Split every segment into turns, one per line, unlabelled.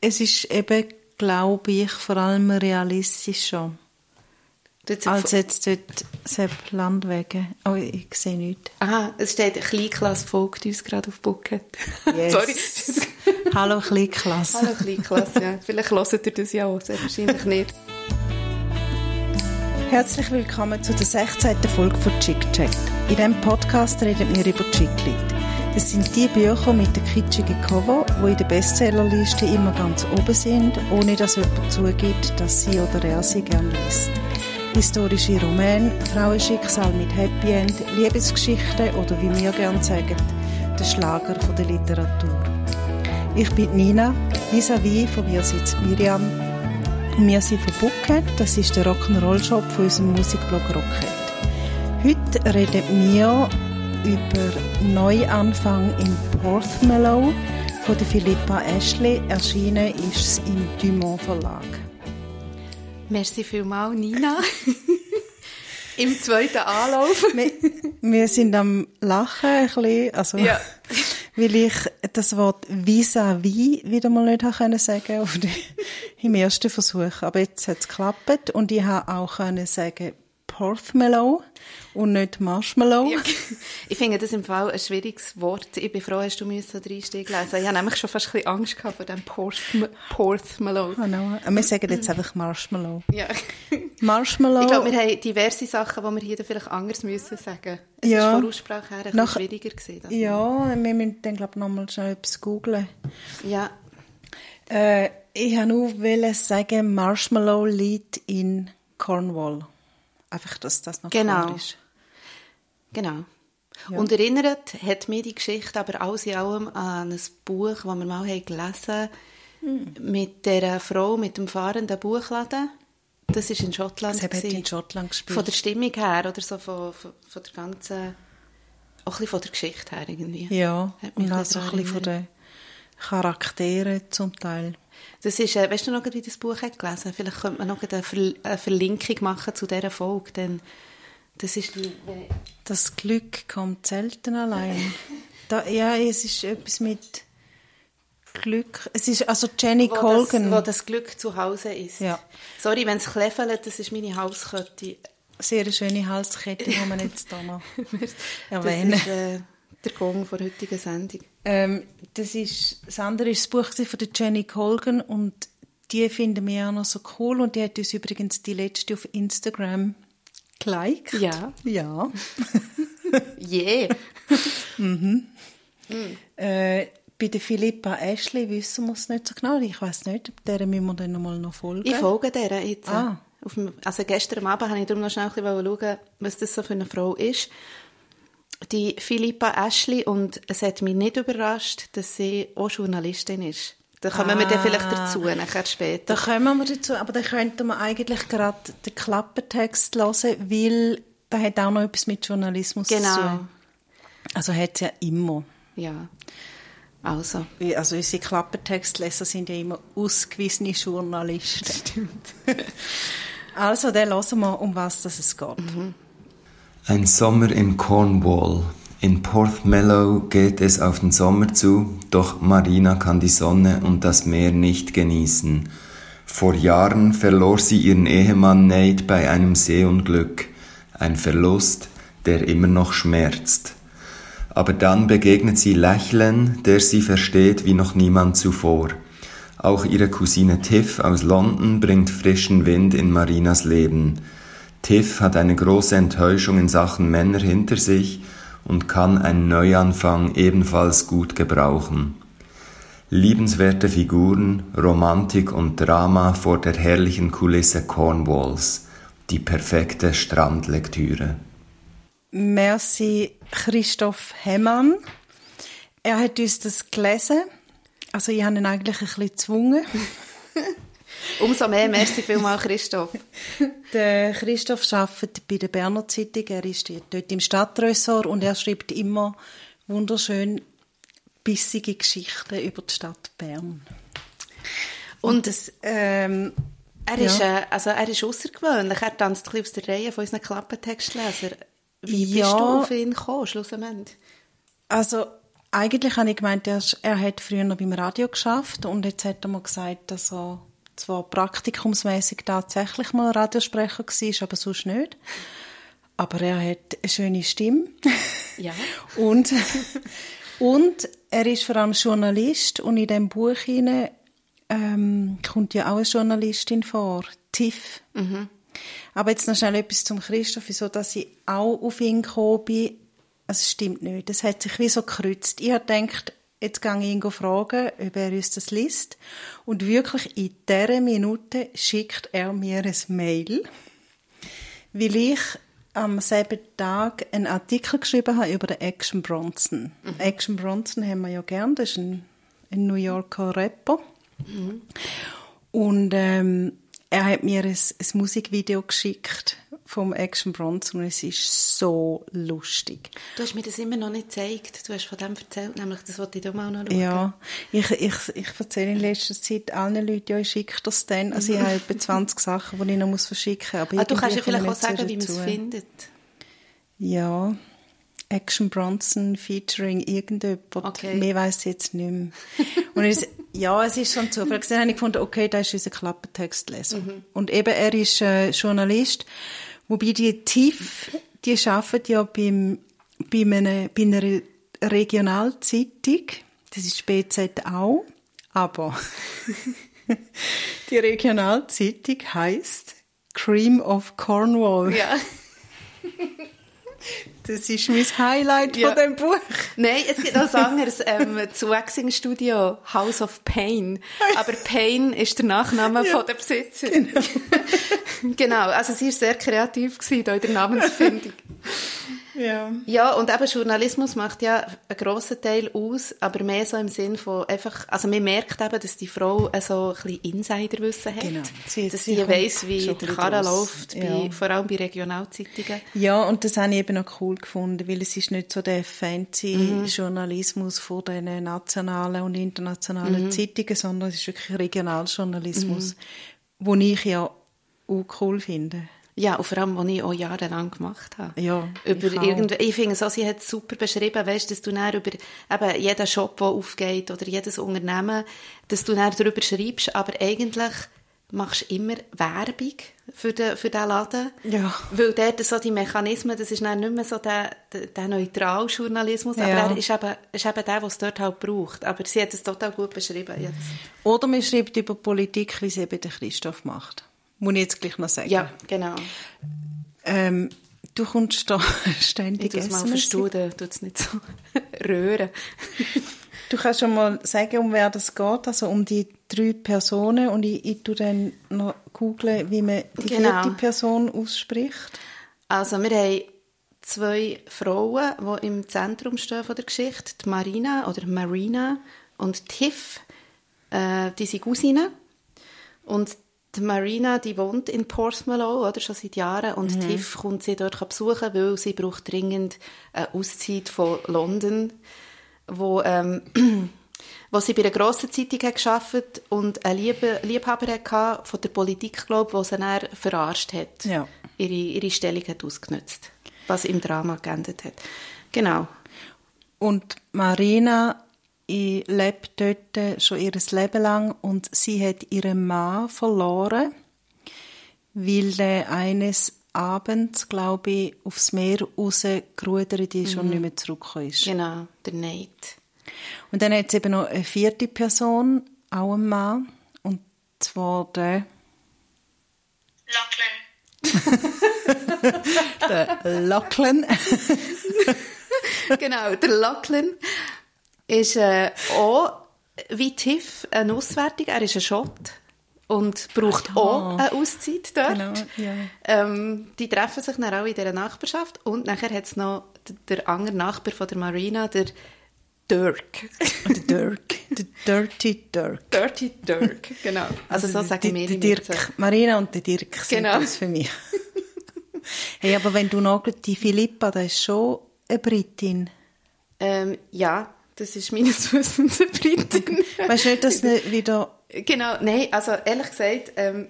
es ist eben, glaube ich, vor allem realistischer. Als jetzt dort Sepp Landwege. Oh, ich sehe nichts.
Aha, es steht, Kleinklasse folgt uns gerade auf Bucket.
Yes. Sorry. Hallo Kleinklasse.
Hallo Kleinklasse, ja. Vielleicht hört ihr das ja auch, sehr wahrscheinlich nicht.
Herzlich willkommen zu der 16. Folge von Chick Chat. In diesem Podcast reden wir über Chicklit. Das sind die Bücher mit den kitschigen Cover, die in der Bestsellerliste immer ganz oben sind, ohne dass jemand zugibt, dass sie oder er sie gerne liest. Historische Romane, Frauenschicksal mit Happy End, Liebesgeschichten oder wie wir gerne sagen, der Schlager der Literatur. Ich bin Nina, vis-à-vis von mir sitzt Miriam. Wir sind von Bucket, das ist der Rock'n'Roll-Shop von unserem Musikblog Rocket. Heute reden wir über Neuanfang in Porthmellow von der Philippa Ashley. Erschienen ist es im Dumont Verlag.
Merci vielmals, Nina. Im zweiten Anlauf.
wir, wir, sind am Lachen ein bisschen, also, ja. weil ich das Wort vis-à-vis -vis wieder mal nicht können sagen konnte im ersten Versuch. Aber jetzt hat es geklappt und ich habe auch können sagen Porthmellow und nicht Marshmallow. Ja.
Ich finde das im Fall ein schwieriges Wort. Ich bin froh, hast du mir so reinsteigen lesen. Ich habe nämlich schon fast ein bisschen Angst gehabt vor dem Porthmellow.
Oh no. Wir sagen jetzt einfach Marshmallow.
Ja.
Marshmallow.
Ich glaube, wir haben diverse Sachen, die wir hier vielleicht anders müssen sagen. Es ja. ist von Aussprache her ein Nach, schwieriger gewesen.
Ja, wir müssen dann glaube ich nochmal schnell etwas googlen.
Ja.
Äh, ich wollte nur sagen, Marshmallow liegt in Cornwall. Einfach, dass das noch
genau.
klar ist.
Genau. Ja. Und erinnert hat mir die Geschichte aber alles in allem an ein Buch, das wir mal haben gelesen haben, hm. mit der Frau mit dem fahrenden Buchladen. Das ist in Schottland.
Das hat in Schottland gespielt.
Von der Stimmung her oder so von, von, von der ganzen, auch ein bisschen von der Geschichte her irgendwie.
Ja, und auch so ein bisschen von den Charakteren zum Teil.
Das ist, äh, weißt du noch, wie das Buch hat gelesen? Vielleicht könnte man noch eine, Ver eine Verlinkung machen zu dieser Folge, denn das ist...
Das Glück kommt selten allein. da, ja, es ist etwas mit Glück. Es ist also Jenny
wo
Colgan.
Das, wo das Glück zu Hause ist.
Ja.
Sorry, wenn es kleffelt, das ist meine Halskette.
Sehr schöne Halskette, die man jetzt hier noch erwähnen.
Das ist, äh, der Gong der heutigen Sendung.
Ähm, das, ist, das andere ist das Buch von der Jenny Colgan und die finden wir auch noch so cool und die hat uns übrigens die letzte auf Instagram geliked.
Ja.
Ja.
yeah.
mhm. Mm. Äh, bei der Philippa Ashley wissen wir es nicht so genau. Ich weiß nicht, der müssen wir dann noch mal noch folgen.
Ich folge der jetzt.
Ah.
Dem, also gestern Abend habe ich darum noch schnell ein bisschen schauen, was das so für eine Frau ist die Philippa Ashley und es hat mich nicht überrascht, dass sie auch Journalistin ist. Da kommen ah, wir dann vielleicht dazu, nachher später.
Da kommen wir dazu, aber dann könnten wir eigentlich gerade den Klappertext hören, weil da hat auch noch etwas mit Journalismus
genau.
zu tun. Also hat es ja immer.
Ja, also.
Also unsere Klappertextleser sind ja immer ausgewiesene Journalisten.
Stimmt.
also, dann hören wir, um was es geht. Mhm.
Ein Sommer in Cornwall. In Porthmellow geht es auf den Sommer zu, doch Marina kann die Sonne und das Meer nicht genießen. Vor Jahren verlor sie ihren Ehemann Nate bei einem Seeunglück, ein Verlust, der immer noch schmerzt. Aber dann begegnet sie Lächeln, der sie versteht wie noch niemand zuvor. Auch ihre Cousine Tiff aus London bringt frischen Wind in Marinas Leben. Tiff hat eine große Enttäuschung in Sachen Männer hinter sich und kann einen Neuanfang ebenfalls gut gebrauchen. Liebenswerte Figuren, Romantik und Drama vor der herrlichen Kulisse Cornwalls. Die perfekte Strandlektüre.
Merci Christoph Hemmann. Er hat uns das gelesen. Also ich habe ihn eigentlich ein bisschen gezwungen.
Umso mehr, merci vielmals, Christoph.
Der Christoph arbeitet bei der Berner Zeitung. Er ist dort im Stadtressort und er schreibt immer wunderschön bissige Geschichten über die Stadt Bern.
Und, und das, ähm, er ist, ja. äh, also er ist außergewöhnlich. Er tanzt ein bisschen aus der Reihe von unseren Klappentextlesern. Wie ja. bist du auf ihn gekommen, schlussendlich?
Also, eigentlich habe ich gemeint, er, er hat früher noch beim Radio geschafft und jetzt hat er mal gesagt, dass er zwar praktikumsmäßig tatsächlich mal Radiosprecher war, aber sonst nicht. Aber er hat eine schöne Stimme.
Ja.
und, und er ist vor allem Journalist und in dem Buch hinein, ähm, kommt ja auch eine Journalistin vor, Tiff. Aber jetzt noch schnell etwas zum Christoph, wieso dass ich auch auf ihn gekommen bin. Es stimmt nicht. Das hat sich wie so gekreuzt. Ich habe gedacht, jetzt gehe ich ihn fragen, ob er uns das liest. Und wirklich in dieser Minute schickt er mir ein Mail, weil ich am selben Tag einen Artikel geschrieben habe über den Action Bronson. Action Bronson haben wir ja gern, das ist ein, ein New Yorker Rapper. Und ähm, er hat mir ein, ein Musikvideo geschickt vom Action Bronson und es ist so lustig.
Du hast mir das immer noch nicht gezeigt. Du hast von dem erzählt, nämlich das wollte ich da mal noch schauen.
Ja, ich, ich, ich erzähle in letzter Zeit allen Leuten, ja, ich schicke das dann. Also ich habe etwa 20 Sachen, die ich noch muss verschicken muss.
Ah, du kannst ja vielleicht auch sagen, wie man es findet.
Ja, Action Bronson featuring irgendjemand.
Okay.
Mehr weiss ich jetzt nicht mehr. Und es, ja, es ist schon Zufall. Dann habe ich gefunden, okay, das ist unser Klappentextleser.
Mhm.
Und eben, er ist äh, Journalist, wobei die TIF, die arbeiten ja beim, bei, einer, bei einer Regionalzeitung. Das ist BZ auch. Aber die Regionalzeitung heisst Cream of Cornwall.
Ja.
Das ist mein Highlight
Ja.
von dem Buch.
Nein, es gibt noch ein anderes ähm, das Waxing-Studio, House of Pain. Aber Pain ist der Nachname von der Besitzerin. Genau. also sie war sehr kreativ gewesen, in der Namensfindung.
Ja.
Ja, und eben Journalismus macht ja einen grossen Teil aus, aber mehr so im Sinn von einfach, also man merkt eben, dass die Frau so ein bisschen Insiderwissen hat.
Genau. Sie-
dass
sie
sie, weiss, wie der Karren läuft, bei,
Ja.
vor allem bei Regionalzeitungen.
Ja, und das habe ich eben auch cool gefunden, weil es ist nicht so der fancy Journalismus von den nationalen und internationalen Zeitungen, sondern es ist wirklich Regionaljournalismus, wo ich ja auch cool finde.
Ja, und vor allem, was ich auch jahrelang gemacht habe.
Ja,
über
ich
irgendwie, ich finde so, sie hat es super beschrieben, weißt, dass du dann über eben jeden Shop, der aufgeht, oder jedes Unternehmen, dass du dann darüber schreibst, aber eigentlich machst du immer Werbung für den, für den Laden.
Ja.
Weil dort so die Mechanismen, das ist dann nicht mehr so der, der, der Neutraljournalismus, aber
Ja.
er ist eben, ist eben der, der es dort halt braucht. Aber sie hat es total gut beschrieben. Das-
Oder man schreibt über Politik, wie es eben Christoph macht. Muss ich jetzt gleich noch sagen.
ja genau.
Ähm, du kommst da
Ich
ständig
tue es mal verstehen, tut es nicht so rühren.
Du kannst schon mal sagen, um wer das geht, also um die drei Personen und ich, ich tu dann noch googlen, wie man die
Genau.
vierte Person ausspricht.
Also wir haben zwei Frauen, die im Zentrum stehen von der Geschichte, die Marina oder Marina und Tiff, äh, die sind Cousinen. Und die Marina, die wohnt in Portsmouth, oder, schon seit Jahren, und Tiff kommt sie dort besuchen, weil sie braucht dringend eine Auszeit von London, wo, ähm, wo sie bei einer grossen Zeitung hat gearbeitet und einen Liebe, Liebhaber hatte von der Politik, glaube ich, der sie dann verarscht hat
Ja.
ihre, ihre Stellung hat ausgenutzt, was im Drama geendet hat. Genau.
Und Marina ich lebt dort schon ihr Leben lang und sie hat ihren Mann verloren, weil der eines Abends, glaube ich, aufs Meer rausgerudert ist und nicht mehr zurückgekommen ist.
Genau, der Nate.
Und dann hat es eben noch eine vierte Person, auch ein Mann, und zwar der,
Lachlan.
der Lachlan.
genau, der Lachlan ist äh, auch wie Tiff ein Auswärtiger. Er ist ein Schott und braucht auch eine Auszeit dort.
Genau, ja.
ähm, die treffen sich dann auch in dieser Nachbarschaft und nachher hat es noch der andere Nachbar von der Marina, der Dirk.
Der Dirk, der Dirty Dirk.
Dirty Dirk, genau. Also, so sagen
die,
wir ihm
Dirk,
jetzt.
Marina und der Dirk sind
Genau.
das für mich. hey, aber wenn du noch die Philippa, das ist schon eine Britin.
Ähm, ja, das ist meines Wissens eine Britin.
Weißt du nicht, dass nicht wieder
genau, nein, also ehrlich gesagt, ähm,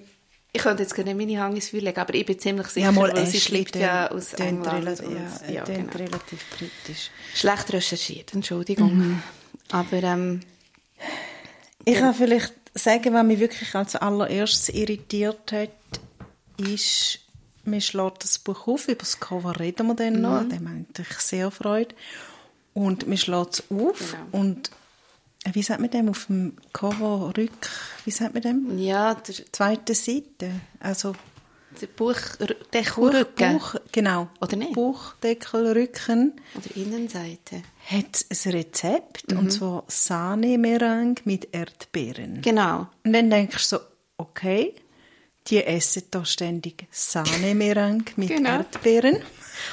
Ich könnte jetzt gerne meine Hand ins Feuer legen, aber ich bin ziemlich sicher,
Ja, mal
weil sie schreibt ja aus England.
relativ,
und-
ja,
ja, genau.
relativ britisch.
Schlecht recherchiert, Entschuldigung. Aber ähm,
Ich kann vielleicht sagen, was mich wirklich als allererstes irritiert hat, ist, mir schlägt das Buch auf, über das Cover reden wir dann noch, an dem habe ich sehr Freude. Und mir schlägt es auf
Genau.
und äh, wie sagt man dem auf dem Cover rück, wie sagt man dem?
ja, der,
Zweite Seite, also
der Buch, der
Buch, genau,
Oder nicht?
Buchdeckelrücken
oder Innenseite.
hat ein Rezept
Mhm.
und zwar Sahne-Meringue mit Erdbeeren.
Genau.
Und dann denkst du so, okay, die essen da ständig Sahne-Meringue mit
Genau.
Erdbeeren.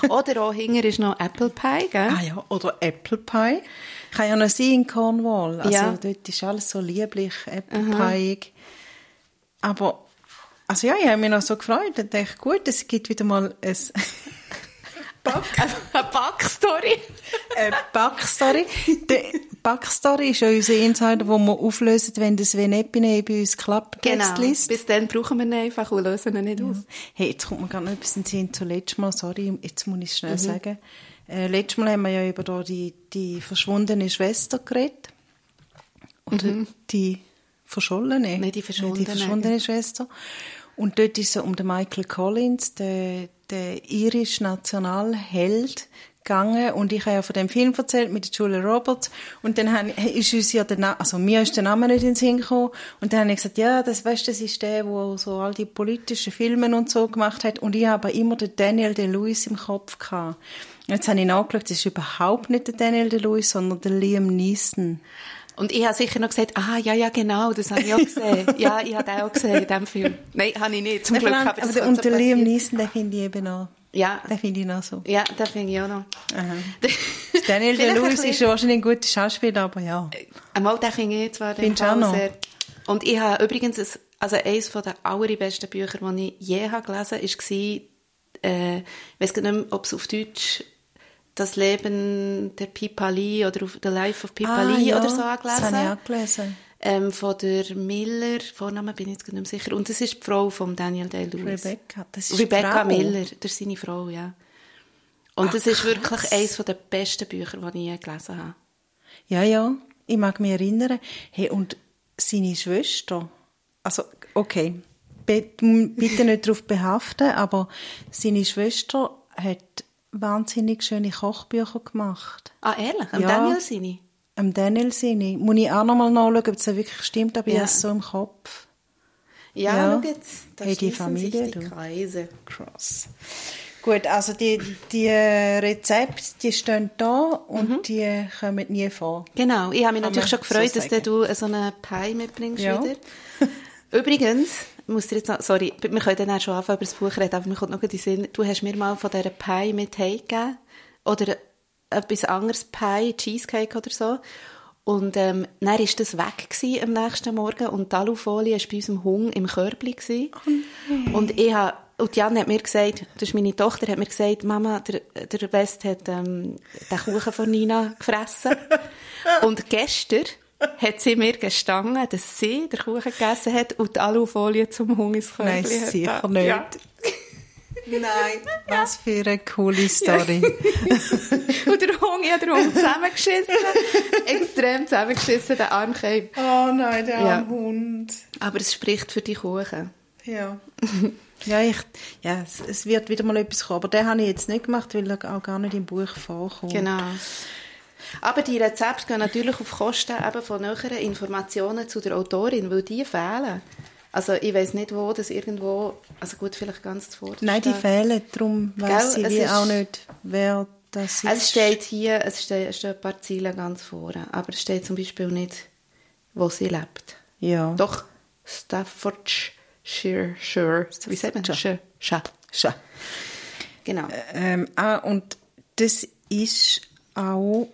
Oder auch hinter ist noch Apple Pie, gell?
Ah ja, oder Apple Pie. Ich habe ja noch sie in Cornwall. Also
Ja.
dort ist alles so lieblich, Apple Pie. Aber, also ja, ich habe mich noch so gefreut. Ich dachte, gut, es gibt wieder mal ein
Eine Backstory.
eine Backstory. Die Backstory ist ja unser Insider, wo wir auflösen, wenn das Venepine bei uns klappt.
Genau. Bis dann brauchen wir ihn einfach und lösen ihn nicht aus.
Hey, jetzt kommt mir gerade noch etwas in den Sinn zu letztes Mal, sorry, jetzt muss ich es
Mhm.
schnell sagen. Äh, letztes Mal haben wir ja über da die, die verschwundene Schwester geredet. Oder die verschollene?
Nein, Mhm. die verschwundene.
Die verschwundene Schwester. Und dort ist es um den Michael Collins, den, den irischen Nationalheld, gegangen. Und ich habe ja von dem Film erzählt mit der Julia Roberts. Und dann ist uns ja der Name, also mir ist der Name nicht in den Sinn gekommen. Und dann habe ich gesagt, ja, das, weißt, das ist der, der so all die politischen Filme und so gemacht hat. Und ich habe immer den Daniel DeLuis im Kopf gehabt. Jetzt habe ich nachgeschaut, das ist überhaupt nicht der Daniel DeLuis, sondern der Liam Neeson.
Und ich habe sicher noch gesagt, ah, ja, ja, genau, das habe ich auch gesehen. ja, ich habe den auch gesehen in diesem Film. Nein, habe ich nicht, zum Glück.
aber
Aber das so
der Liam. Neeson, den finde ich eben noch,
Ja,
den finde ich noch so.
ja, den finde ich auch noch.
Daniel
bisschen-
ist wahrscheinlich ein guter Schauspieler, aber ja.
Einmal, den finde ich zwar den
auch noch?
sehr... Und ich habe übrigens, ein, also eines der allerbesten Bücher, die ich je habe gelesen habe, war, äh, ich weiß gar nicht mehr, ob es auf Deutsch «Das Leben der Pipali» oder «The Life of Pipali»
Ah, ja,
oder so
Das
angelesen.
habe ich auch gelesen.
ähm, von der Miller, Vornamen bin ich jetzt nicht mehr sicher. Und das ist die Frau von Daniel Day-Lewis.
Rebecca, das ist
Rebecca. Miller, das ist seine Frau, ja. Und
Ach,
das ist
krass.
wirklich eines der besten Bücher, die ich je gelesen habe.
Ja, ja, ich mag mich erinnern. Hey, und seine Schwester, also, okay, bitte nicht darauf behaften, aber seine Schwester hat wahnsinnig schöne Kochbücher gemacht.
Ah, ehrlich? Am
Ja.
Daniel seine?
Am Daniel seine. Muss ich auch noch mal nachschauen, ob es wirklich stimmt, aber ich
Ja.
habe es so im Kopf.
Ja,
Ja.
schau jetzt. Da
Hey, die Familie,
sich die
du.
Kreise.
Cross. Gut, also die, die äh, Rezepte, die stehen da und
Mhm.
die kommen nie vor.
Genau, ich habe mich
Kann
natürlich schon gefreut,
so
dass du so einen Pie mitbringst
Ja.
wieder. Übrigens, ich muss dir jetzt noch, sorry, wir können dann auch schon anfangen über das Buch reden, aber mir kommt noch in den Sinn, du hast mir mal von dieser Pie mit heimgegeben, oder etwas anderes Pie, Cheesecake oder so. Und ähm, dann war das weg gewesen am nächsten Morgen und die Alufolie war bei unserem Hund im Körbli. gewesen. und ich habe, und Jan hat mir gesagt, das ist meine Tochter, hat mir gesagt, Mama, der, der West hat ähm, den Kuchen von Nina gefressen. und gestern hat sie mir gestanden, dass sie den Kuchen gegessen hat und die Alufolie zum Körbli
Nein,
hat.
sicher nicht.
Ja.
Nein, was für eine coole Story.
Und der Hund, ich habe den Hund zusammengeschissen. extrem zusammengeschissen, den Arm gehabt.
Oh nein, der
Ja.
arme Hund.
Aber es spricht für die Kuchen.
Ja. Ja, ich, ja es, es wird wieder mal etwas kommen. Aber den habe ich jetzt nicht gemacht, weil er auch gar nicht im Buch vorkommt.
Genau. Aber die Rezepte gehen natürlich auf Kosten eben von näheren Informationen zu der Autorin, weil die fehlen. Also ich weiß nicht, wo das irgendwo, also gut, vielleicht ganz zuvor.
Nein, die fehlen. Darum
Gell,
ich wie
ist-
auch nicht, wer das ist.
Es steht hier, es steht, stehen ein paar Ziele ganz vorne, aber es steht zum Beispiel nicht, wo sie lebt.
Ja.
Doch, Staffordshire, Shire, wie sagt man? Shire, Shire.
Schon.
Genau.
Ähm, ah, und das ist auch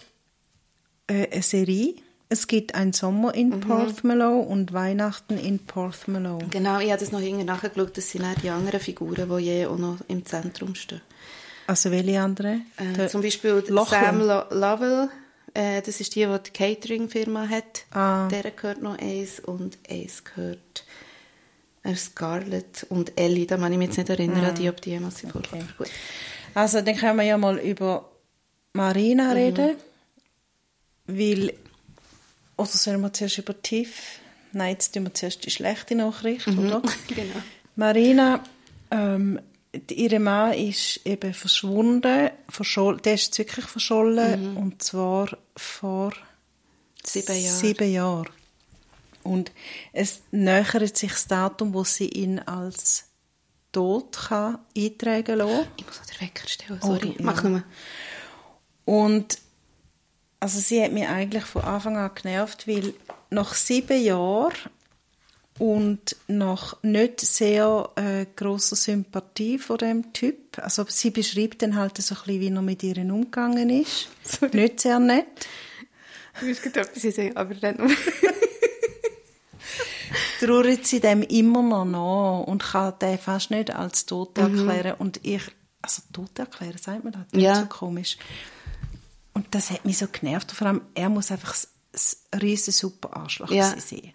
äh, eine Serie. Es gibt einen Sommer in
Mhm.
Porthmallow und Weihnachten in Porthmallow.
Genau, ich habe das noch hinten nachgeschaut, das sind auch die anderen Figuren, die je auch noch im Zentrum stehen.
Also welche andere?
Äh, zum Beispiel
Lochel.
Sam Lo Lovell, äh, das ist die, die die Catering-Firma hat.
Ah.
Der gehört noch eins und eins gehört äh, Scarlett und Ellie, da kann ich mich jetzt nicht erinnern, an die, ob die jemals okay. vorkommen.
Also, dann können wir ja mal über Marina mhm. reden, weil, oder sollen wir zuerst über Tiff? Nein, jetzt tun wir zuerst die schlechte Nachricht, mhm. oder?
genau.
Marina, ähm, ihre Mann ist eben verschwunden, verschollen, der ist wirklich verschollen, mhm. und zwar vor
sieben Jahren.
Sieben Jahren. Und es nähert sich das Datum, wo sie ihn als tot kann eintragen kann.
Ich muss den Wecker stellen, sorry. Oh, Mach ja. nur.
Und also sie hat mich eigentlich von Anfang an genervt, weil nach sieben Jahren und nach nicht sehr äh, großer Sympathie von dem Typ. Also sie beschreibt dann halt so ein bisschen, wie er mit ihr umgegangen ist. Sorry. Nicht sehr nett.
Du wirst gerade etwas sagen, aber dann...
trauert sie dem immer noch nach und kann den fast nicht als tot mhm. erklären. Mhm. Und ich, also tot erklären, sagt man das?
Ja.
so komisch. Und das hat mich so genervt. Vor allem, er muss einfach ein riesen super Arschloch ja. sein.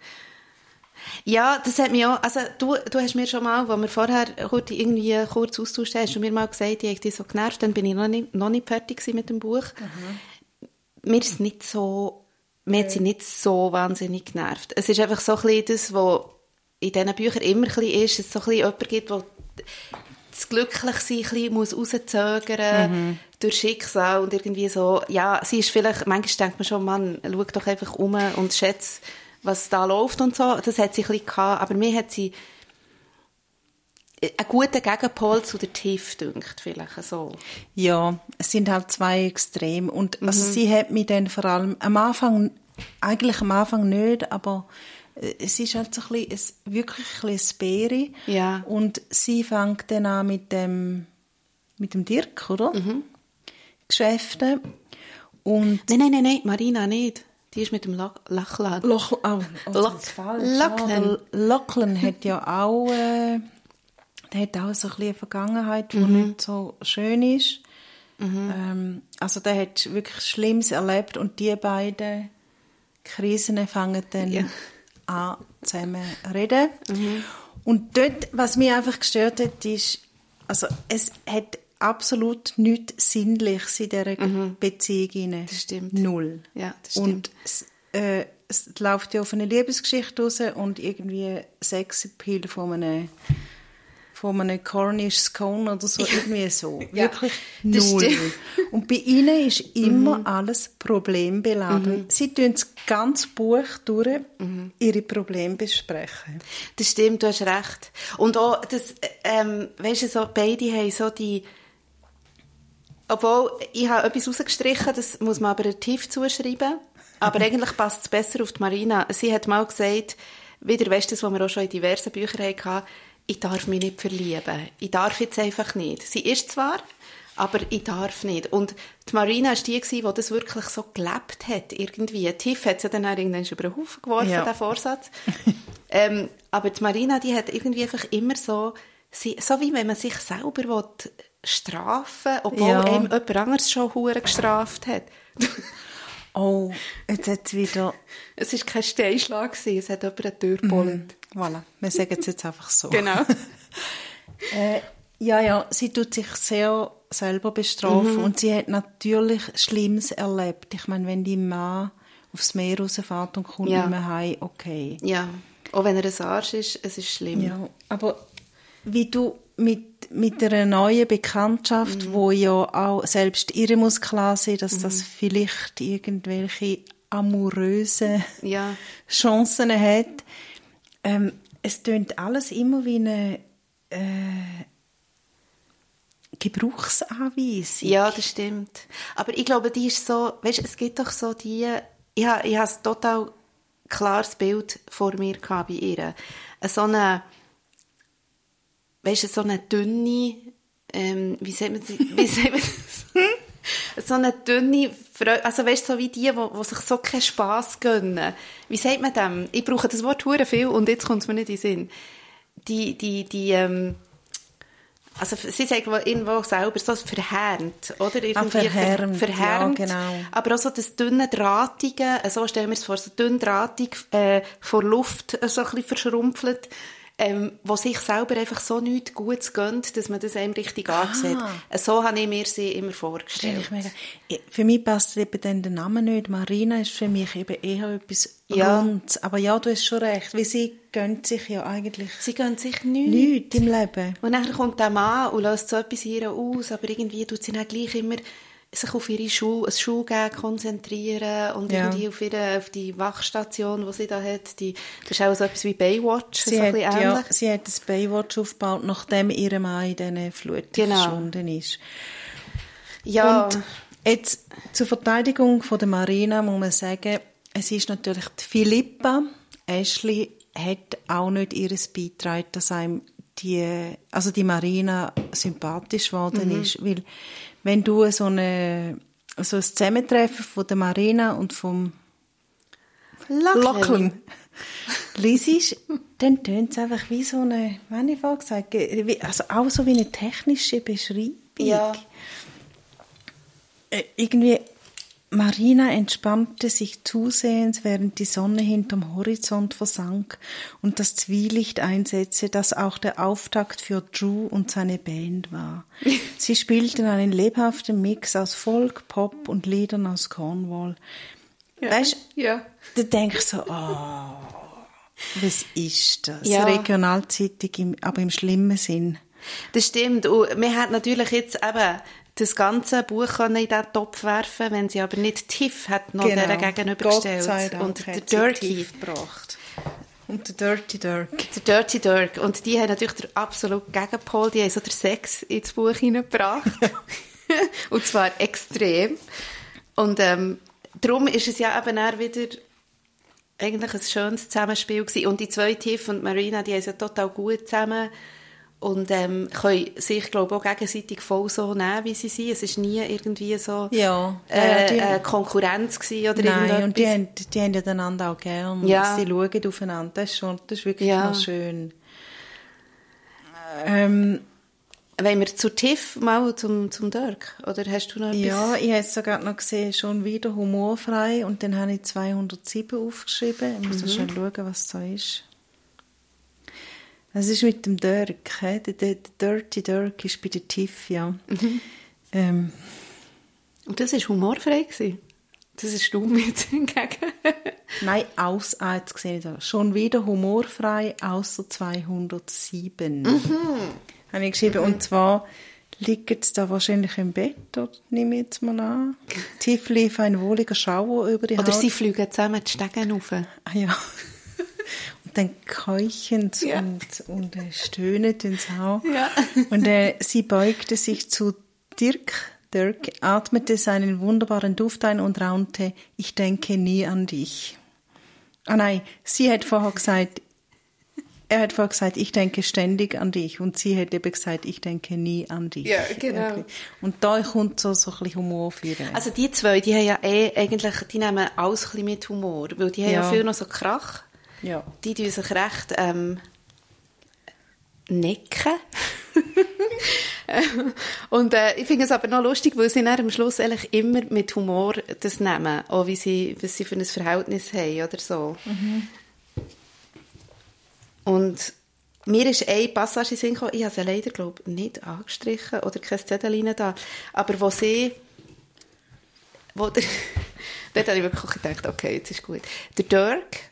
Ja, das hat mich auch, also du, du hast mir schon mal, als wir vorher kurz, irgendwie kurz austauscht haben, hast du mir mal gesagt, ich habe dich so genervt, dann bin ich noch nicht, noch nicht fertig mit dem Buch. Mhm. Mir ist nicht so, mir hat sie nicht so wahnsinnig genervt. Es ist einfach so ein bisschen das, was in diesen Büchern immer ein bisschen ist, dass es so ein bisschen jemanden gibt, der das Glücklichsein muss rauszögern mhm. durch Schicksal und irgendwie so, ja, sie ist vielleicht, manchmal denkt man schon, Mann, schau doch einfach um und schätze, was da läuft und so. Das hat sie ein bisschen gehabt, aber mir hat sie einen guten Gegenpol zu der Tiff dünkt vielleicht so.
Ja, es sind halt zwei Extreme und also mhm. also sie hat mich dann vor allem am Anfang, eigentlich am Anfang nicht, aber es ist halt so ein bisschen, wirklich ein bisschen.
Ja.
Und sie fängt dann an mit dem, mit dem Dirk, oder? Mhm. Geschäfte. Und
nein, nein, nein, nein, Marina nicht. Die ist mit dem Lachlan.
Loch, oh, oh, Loch, Lachlan. Lachlan hat ja auch, äh, der hat auch so ein eine Vergangenheit, die mhm. nicht so schön ist. Mhm. Ähm, also der hat wirklich Schlimmes erlebt und die beiden Krisen fangen dann ja. Zusammen reden. Mhm. Und dort, was mich einfach gestört hat, ist, also es hat absolut nichts Sinnliches in dieser mhm. Beziehung.
Das stimmt.
Null.
Ja, das stimmt.
Und es, äh, es läuft ja auf eine Liebesgeschichte raus und irgendwie Sexappeal von einem von einem Cornish Scone oder so, irgendwie so. Ja, Wirklich null. Und bei ihnen ist immer mhm. alles problembeladen. Mhm. Sie tun das ganze Buch durch mhm. ihre Probleme besprechen.
Das stimmt, du hast recht. Und auch, das, ähm, weißt du, so, beide haben so die obwohl, ich habe etwas rausgestrichen, das muss man aber tief zuschreiben. Aber eigentlich passt es besser auf die Marina. Sie hat mal gesagt, wieder weißt du, was wir auch schon in diversen Büchern hatten, ich darf mich nicht verlieben. Ich darf jetzt einfach nicht. Sie ist zwar, aber ich darf nicht. Und die Marina war die, die das wirklich so gelebt hat, irgendwie. Tiff hat sie dann irgendwann über den Haufen geworfen, ja. den Vorsatz. ähm, aber die Marina, die hat irgendwie einfach immer so, sie, so wie wenn man sich selber will, strafen, obwohl ja. einem jemand anderes schon gestraft hat.
oh, jetzt hat es wieder...
Es war kein Steinschlag, es hat jemand eine Tür gebollt.
Mm, voilà, wir sagen es jetzt einfach so.
Genau.
äh, ja, ja, sie tut sich sehr selber bestrafen mhm. und sie hat natürlich Schlimmes erlebt. Ich meine, wenn die Mann aufs Meer rausfährt und kommt ja. nicht mehr heim, okay.
Ja, auch wenn er ein Arsch ist, es ist schlimm.
Ja, aber wie du mit, mit einer neuen Bekanntschaft, mhm. wo ja auch selbst ihre muss klar sein, dass mhm. das vielleicht irgendwelche amoröse
ja.
Chancen hat. Ähm, es tönt alles immer wie eine äh, Gebrauchsanweisung.
Ja, das stimmt. Aber ich glaube, die ist so, weißt, es gibt doch so die, ich habe, ich habe ein total klares Bild vor mir bei ihr. So eine weißt du, so eine dünne, ähm, wie sagt man, wie sagt man das? so eine dünne Freude, also weißt du, so wie die, die, sich so keinen Spass gönnen. Wie sagt man dem? Ich brauche das Wort hure viel und jetzt kommt es mir nicht in den Sinn. Die, die, die, ähm, also sie sagen irgendwo selber so verhärmt, oder?
Irgendwie ah, verhärmt,
verhärmt.
Ja, genau.
Aber auch so das dünne Drahtige, so stellen wir es vor, so dünn drahtig, äh, vor Luft, so ein bisschen verschrumpelt ähm, wo sich selber einfach so nichts Gutes gönnt, dass man das einem richtig ansieht. So habe ich mir sie immer vorgestellt.
Für mich passt eben dann der Name nicht. Marina ist für mich eben eher etwas
Ja.
Rundes. Aber ja, du hast schon recht, weil sie gönnt sich ja eigentlich
Sie gönnt sich nichts.
nichts im Leben.
Und dann kommt der Mann und löst so etwas ihr aus, aber irgendwie tut sie dann gleich immer sich auf ihre Schuhe, ein Schulgehen konzentrieren und
Ja.
irgendwie auf, ihre, auf die Wachstation, die sie da hat. Die, das ist auch so etwas wie Baywatch,
Sie
so ein
hat,
bisschen
ja,
ähnlich.
sie hat das Baywatch aufgebaut, nachdem ihr Mann in diesen Flut
Genau.
verschwunden ist.
Ja,
Und jetzt zur Verteidigung von der Marina muss man sagen, es ist natürlich die Philippa. Ashley hat auch nicht ihres beitragen, dass einem die, also die Marina sympathisch geworden
Mhm.
ist, weil wenn du so eine so ein Zusammentreffen von der Marina und vom Lockeln liest, dann tönt es einfach wie so eine, wie habe ich vorhin gesagt, also auch so wie eine technische Beschreibung.
Ja.
Äh, irgendwie Marina entspannte sich zusehends, während die Sonne hinterm Horizont versank und das Zwielicht einsetzte, das auch der Auftakt für Drew und seine Band war. Sie spielten einen lebhaften Mix aus Folk, Pop und Liedern aus Cornwall. Weißt
ja.
du, ich so, oh, was ist das?
Ja.
Regionalzeitung, im, aber im schlimmen Sinn.
Das stimmt. Und man hat natürlich jetzt eben das ganze Buch können in diesen Topf werfen wenn sie aber nicht Tiff hat noch
Genau.
der gegenübergestellt. Und der Dirty.
Gebracht. Und der Dirty Dirk.
Der Dirty Dirk. Und die haben natürlich den absoluten Gegenpol. Die haben so den Sex ins Buch hineingebracht. und zwar extrem. Und ähm, darum ist es ja eben auch wieder eigentlich ein schönes Zusammenspiel gewesen. Und die zwei Tiff und Marina, die haben es ja total gut zusammen und ähm, können sich, glaube ich, auch gegenseitig voll so nehmen, wie sie sind. Es ist nie irgendwie so
Ja, ja,
äh,
die-
äh, Konkurrenz gewesen oder
Nein, und die haben, die haben ja einander auch gern.
Ja.
Sie schauen aufeinander. Das ist, schon, das ist wirklich
Ja.
noch schön. Ähm,
Wollen wir zu Tiff mal zum, zum Dirk? Oder hast du noch etwas?
ja, ich habe es sogar noch gesehen, schon wieder humorfrei. Und dann habe ich 207 aufgeschrieben. Ich muss
Mhm.
schnell schauen, was da ist. Das ist mit dem Dirk. hä? Der, der, der Dirty Dirk ist bei der Tiff, ja.
Mhm.
Ähm,
Und das war humorfrei. Gewesen. Das ist du mit hingegen.
Nein, aus, ah, jetzt sehe ich da. Schon wieder humorfrei, außer 207.
Mhm.
Habe ich geschrieben. Und zwar liegt es da wahrscheinlich im Bett, oder nehme ich jetzt mal an. Tief lief ein wohliger Schauer über die
Oder
Haut.
sie fliegen zusammen die Stegen rauf.
Ah, ja. Dann keuchend
Ja.
und, und äh, stöhnend ins Haar.
Ja.
Und äh, sie beugte sich zu Dirk. Dirk atmete seinen wunderbaren Duft ein und raunte, ich denke nie an dich. Ah nein, sie hat vorher gesagt, er hat vorher gesagt, ich denke ständig an dich. Und sie hat eben gesagt, ich denke nie an dich.
Ja, genau.
Und da kommt so, so ein bisschen Humor für
Also die zwei, die haben ja eh eigentlich, die nehmen alles ein bisschen mit Humor, weil die haben ja,
Ja.
viel noch so Krach.
Ja.
Die tun sich recht ähm, necken. Und äh, ich finde es aber noch lustig, weil sie dann am Schluss eigentlich immer mit Humor das nehmen, auch wie sie, was sie für ein Verhältnis haben oder so. Und mir ist eine Passage in den Sinn gekommen, ich habe sie leider, glaube ich, nicht angestrichen oder kein Zettel da, aber wo sie wo der, dort habe ich wirklich gedacht, okay, jetzt ist gut. Der Dirk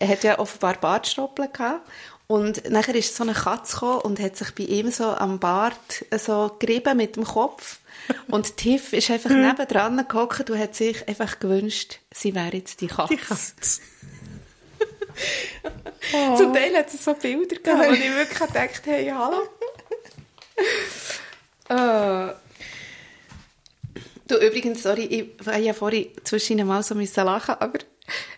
hat ja offenbar Bartstoppeln gehabt. Und nachher ist so eine Katze gekommen und hat sich bei ihm so am Bart so gerieben mit dem Kopf. Und Tiff ist einfach nebendran gehockt und hat sich einfach gewünscht, sie wäre jetzt die Katze.
Die Katze.
Zum Teil hat es so Bilder gegeben, wo ich wirklich gedacht hey, hallo. äh, du, übrigens, sorry, ich habe ja vorhin zwischen mal so müssen lachen, aber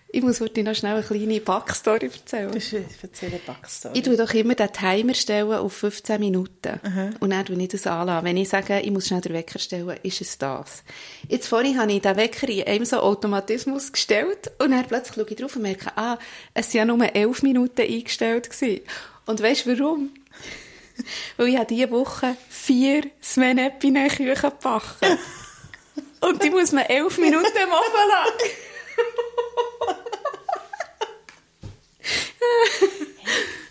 ich muss heute noch schnell eine kleine Backstory erzählen.
Das ist erzähle Backstory.
Ich tue doch immer den Timer stellen auf 15 Minuten. Und dann tue ich das anlassen. Wenn ich sage, ich muss schnell den Wecker stellen, ist es das. Jetzt vorhin habe ich den Wecker in einem so Automatismus gestellt und dann plötzlich schaue ich drauf und merke, ah, es waren ja nur 11 Minuten eingestellt. Gewesen. Und weißt du warum? Weil ich habe diese Woche vier Svenepine-Küchen gebacken. und die muss man 11 Minuten im Ofen lassen.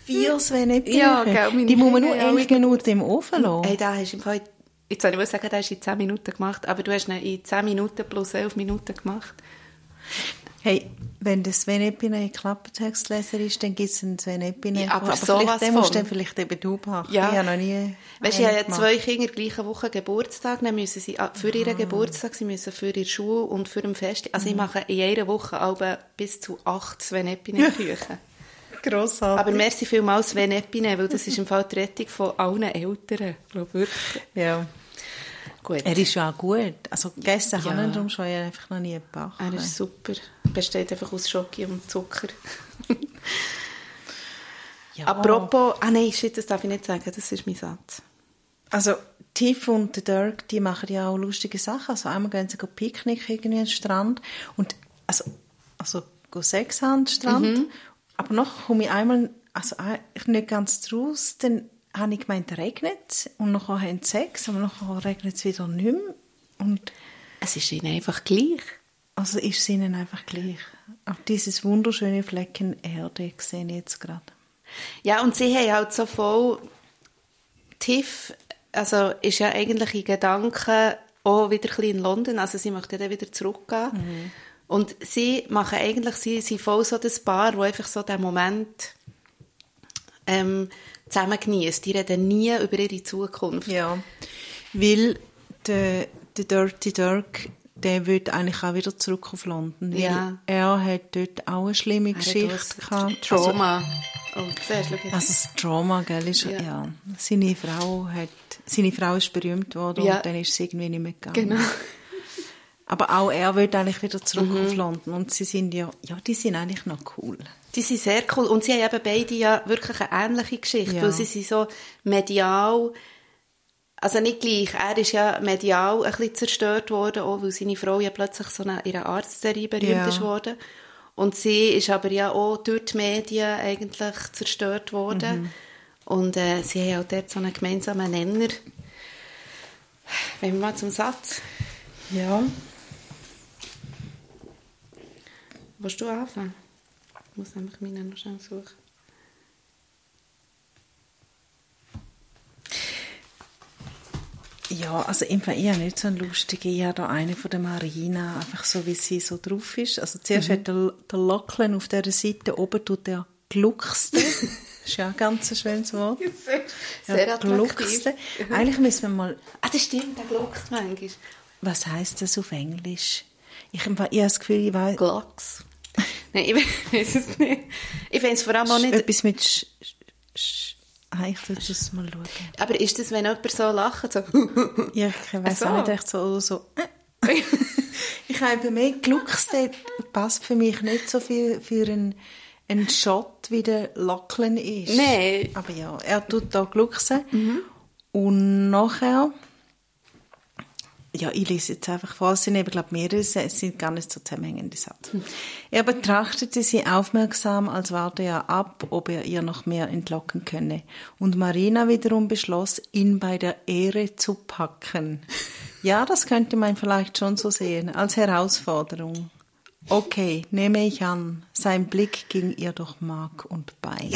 Vier Svenepine.
Ja, gell, meine
Die muss man nur
ja,
elf Minuten im Ofen lassen.
Hey, da hast du im Fall, jetzt soll ich sagen, da hast du in 10 Minuten gemacht, aber du hast ihn in 10 Minuten plus 11 Minuten gemacht.
Hey, wenn der Svenepine ein Klappentextleser ist, dann gibt es einen Svenepine.
Ja, aber
vielleicht,
sowas
den musst du dann vielleicht eben du machen.
Ja.
Ich habe noch nie
Weißt du, ich habe ja zwei Kinder gleiche Woche Geburtstag, dann müssen sie ah, für ihren Geburtstag, sie müssen für ihre Schule und für ein Fest, also
Mhm.
ich mache in jeder Woche aber bis zu acht Svenepine-Küchen.
Grossartig.
aber merci vielmals Svenepine, weil das ist im Fall die Rettung von allen Eltern, glaube wirklich.
ja.
Gut.
Er ist ja auch gut. Also gegessen
Ja.
habe ich darum schon, einfach noch nie gebacken.
Er ist super. Besteht einfach aus Schoki und Zucker.
ja.
Apropos, ah nein, shit, das darf ich nicht sagen, das ist mein Satz.
Also Tiff und der Dirk, die machen ja auch lustige Sachen. Also einmal gehen sie Picknick irgendwie den Strand und also, also go Sex den Strand. Aber noch komme ich einmal, also ich nicht ganz draus, dann habe ich gemeint, es regnet und nachher haben sie Sex, aber nachher regnet es wieder nicht mehr. Und
Es ist ihnen einfach gleich.
Also ist es ihnen einfach gleich. Auch dieses wunderschöne Flecken Erde sehe ich jetzt gerade.
Ja, und sie haben halt so voll... Tiff, also ist ja eigentlich in Gedanken auch wieder ein bisschen in London, also sie möchte dann wieder zurückgehen. Und sie machen eigentlich, sie sind voll so das Paar, wo einfach so den Moment ähm, zusammen genießt. Die reden nie über ihre Zukunft.
Ja, weil der, der Dirty Dirk, der will eigentlich auch wieder zurück auf London.
Ja.
er hat dort auch eine schlimme
Er
Geschichte gehabt.
Trauma. oh, siehst schau jetzt.
Also, also das Trauma, gell, ist, ja.
Ja.
Seine Frau hat, seine Frau ist berühmt worden
Ja.
und dann ist sie irgendwie nicht mehr gegangen.
Genau.
Aber auch er will eigentlich wieder zurück
Mhm.
auf London und sie sind ja, ja, die sind eigentlich noch cool.
Die sind sehr cool. Und sie haben eben beide ja wirklich eine ähnliche Geschichte,
Ja.
weil sie sind so medial, also nicht gleich, er ist ja medial ein bisschen zerstört worden, auch weil seine Frau ja plötzlich so eine, ihre Arztserie berühmt
Ja.
ist worden. Und sie ist aber ja auch durch die Medien eigentlich zerstört worden.
Mhm.
Und äh, sie haben auch dort so einen gemeinsamen Nenner. Wenn wir mal zum Satz.
Ja.
Willst du anfangen? Ich muss einfach meinen noch schnell suchen.
Ja, also im Fall, ich habe nicht so eine lustige. Ich habe da eine von der Marina, einfach so, wie sie so drauf ist. Also zuerst hat der, der Locklen auf dieser Seite, oben tut der Gluckste. das ist ja ein ganz schönes Wort.
Sehr,
Ja,
attraktiv.
Gluckste. Eigentlich müssen wir mal,
Ah, das stimmt, der gluckst manchmal.
was heißt das auf Englisch? Ich, ich habe das Gefühl, ich weiß,
Glocks. Nein, ich weiß es nicht. Ich finde es vor allem auch nicht...
etwas mit Sch, Ah, ich tue das mal schauen.
Aber ist das, wenn jemand so lacht, so...
Ja, ich weiß
so.
auch nicht, echt so, so. ich habe mehr Gluckste passt für mich nicht so viel für einen, einen Shot, wie der Locklen ist.
Nein.
Aber ja, er tut da Gluckse. Und nachher, ja, ich lese jetzt einfach vor, es sind eben, glaube mehrere, es sind gar nicht so zusammenhängende Sätze. Er betrachtete sie aufmerksam, als warte er ab, ob er ihr noch mehr entlocken könne. Und Marina wiederum beschloss, ihn bei der Ehre zu packen. Ja, das könnte man vielleicht schon so sehen, als Herausforderung. Okay, nehme ich an. Sein Blick ging ihr durch Mark und Bein.